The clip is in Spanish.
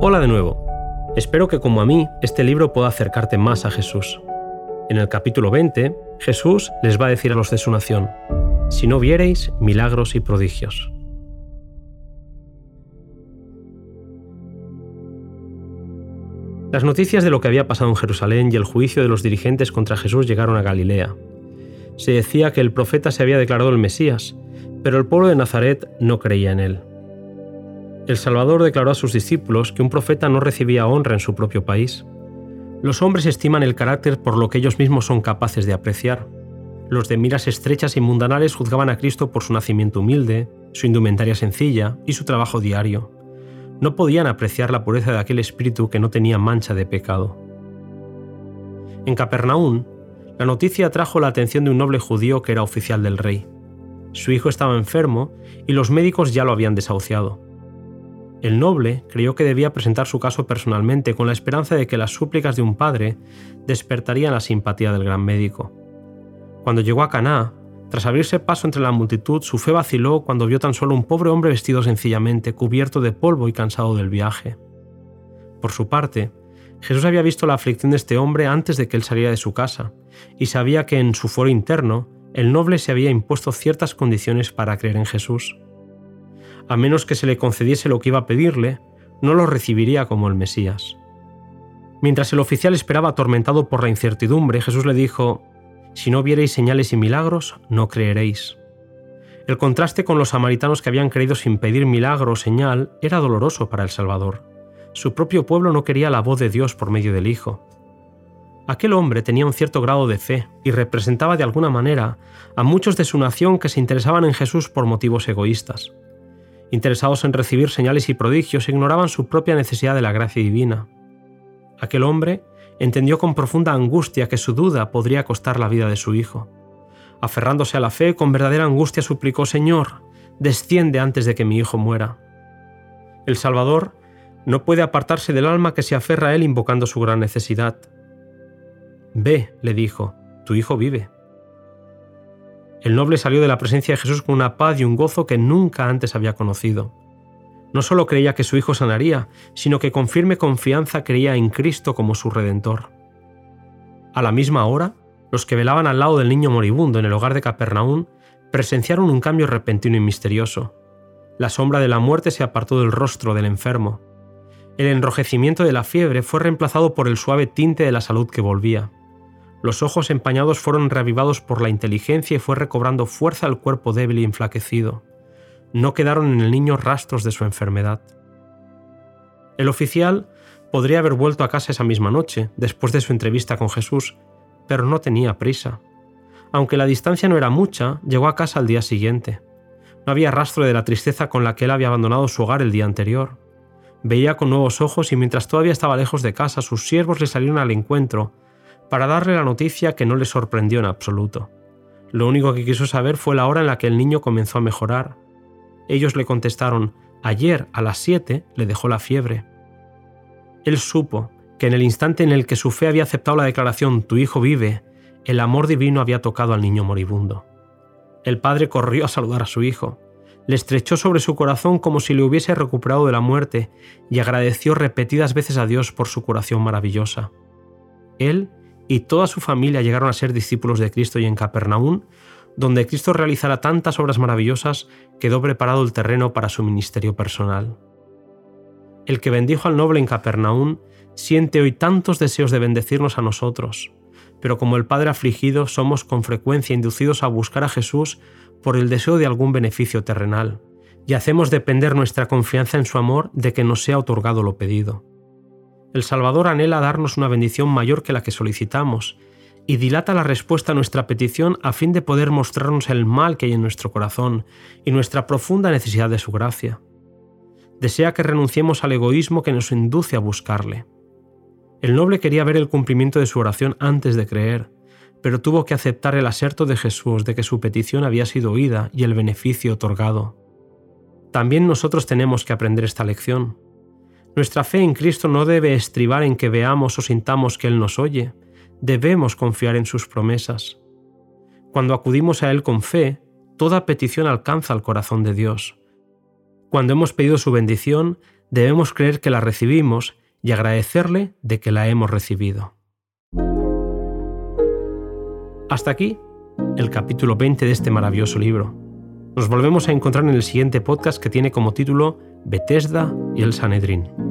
Hola de nuevo. Espero que como a mí este libro pueda acercarte más a Jesús. En el capítulo 20, Jesús les va a decir a los de su nación, si no viereis milagros y prodigios. Las noticias de lo que había pasado en Jerusalén y el juicio de los dirigentes contra Jesús llegaron a Galilea. Se decía que el profeta se había declarado el Mesías, pero el pueblo de Nazaret no creía en él. El Salvador declaró a sus discípulos que un profeta no recibía honra en su propio país. Los hombres estiman el carácter por lo que ellos mismos son capaces de apreciar. Los de miras estrechas y mundanales juzgaban a Cristo por su nacimiento humilde, su indumentaria sencilla y su trabajo diario. No podían apreciar la pureza de aquel espíritu que no tenía mancha de pecado. En Capernaum, la noticia atrajo la atención de un noble judío que era oficial del rey. Su hijo estaba enfermo y los médicos ya lo habían desahuciado. El noble creyó que debía presentar su caso personalmente con la esperanza de que las súplicas de un padre despertarían la simpatía del gran médico. Cuando llegó a Caná, tras abrirse paso entre la multitud, su fe vaciló cuando vio tan solo un pobre hombre vestido sencillamente, cubierto de polvo y cansado del viaje. Por su parte, Jesús había visto la aflicción de este hombre antes de que él saliera de su casa, y sabía que en su foro interno el noble se había impuesto ciertas condiciones para creer en Jesús a menos que se le concediese lo que iba a pedirle, no lo recibiría como el Mesías. Mientras el oficial esperaba atormentado por la incertidumbre, Jesús le dijo, Si no viereis señales y milagros, no creeréis. El contraste con los samaritanos que habían creído sin pedir milagro o señal era doloroso para el Salvador. Su propio pueblo no quería la voz de Dios por medio del Hijo. Aquel hombre tenía un cierto grado de fe y representaba de alguna manera a muchos de su nación que se interesaban en Jesús por motivos egoístas interesados en recibir señales y prodigios, ignoraban su propia necesidad de la gracia divina. Aquel hombre entendió con profunda angustia que su duda podría costar la vida de su hijo. Aferrándose a la fe, con verdadera angustia suplicó, Señor, desciende antes de que mi hijo muera. El Salvador no puede apartarse del alma que se aferra a él invocando su gran necesidad. Ve, le dijo, tu hijo vive. El noble salió de la presencia de Jesús con una paz y un gozo que nunca antes había conocido. No solo creía que su hijo sanaría, sino que con firme confianza creía en Cristo como su redentor. A la misma hora, los que velaban al lado del niño moribundo en el hogar de Capernaum presenciaron un cambio repentino y misterioso. La sombra de la muerte se apartó del rostro del enfermo. El enrojecimiento de la fiebre fue reemplazado por el suave tinte de la salud que volvía. Los ojos empañados fueron reavivados por la inteligencia y fue recobrando fuerza el cuerpo débil y enflaquecido. No quedaron en el niño rastros de su enfermedad. El oficial podría haber vuelto a casa esa misma noche, después de su entrevista con Jesús, pero no tenía prisa. Aunque la distancia no era mucha, llegó a casa al día siguiente. No había rastro de la tristeza con la que él había abandonado su hogar el día anterior. Veía con nuevos ojos y mientras todavía estaba lejos de casa, sus siervos le salieron al encuentro para darle la noticia que no le sorprendió en absoluto. Lo único que quiso saber fue la hora en la que el niño comenzó a mejorar. Ellos le contestaron, ayer a las siete le dejó la fiebre. Él supo que en el instante en el que su fe había aceptado la declaración Tu hijo vive, el amor divino había tocado al niño moribundo. El padre corrió a saludar a su hijo, le estrechó sobre su corazón como si le hubiese recuperado de la muerte y agradeció repetidas veces a Dios por su curación maravillosa. Él y toda su familia llegaron a ser discípulos de Cristo y en Capernaum, donde Cristo realizara tantas obras maravillosas, quedó preparado el terreno para su ministerio personal. El que bendijo al noble en Capernaum siente hoy tantos deseos de bendecirnos a nosotros, pero como el Padre afligido somos con frecuencia inducidos a buscar a Jesús por el deseo de algún beneficio terrenal, y hacemos depender nuestra confianza en su amor de que nos sea otorgado lo pedido. El Salvador anhela darnos una bendición mayor que la que solicitamos y dilata la respuesta a nuestra petición a fin de poder mostrarnos el mal que hay en nuestro corazón y nuestra profunda necesidad de su gracia. Desea que renunciemos al egoísmo que nos induce a buscarle. El noble quería ver el cumplimiento de su oración antes de creer, pero tuvo que aceptar el aserto de Jesús de que su petición había sido oída y el beneficio otorgado. También nosotros tenemos que aprender esta lección. Nuestra fe en Cristo no debe estribar en que veamos o sintamos que Él nos oye, debemos confiar en sus promesas. Cuando acudimos a Él con fe, toda petición alcanza el corazón de Dios. Cuando hemos pedido su bendición, debemos creer que la recibimos y agradecerle de que la hemos recibido. Hasta aquí el capítulo 20 de este maravilloso libro. Nos volvemos a encontrar en el siguiente podcast que tiene como título Bethesda y el Sanedrín.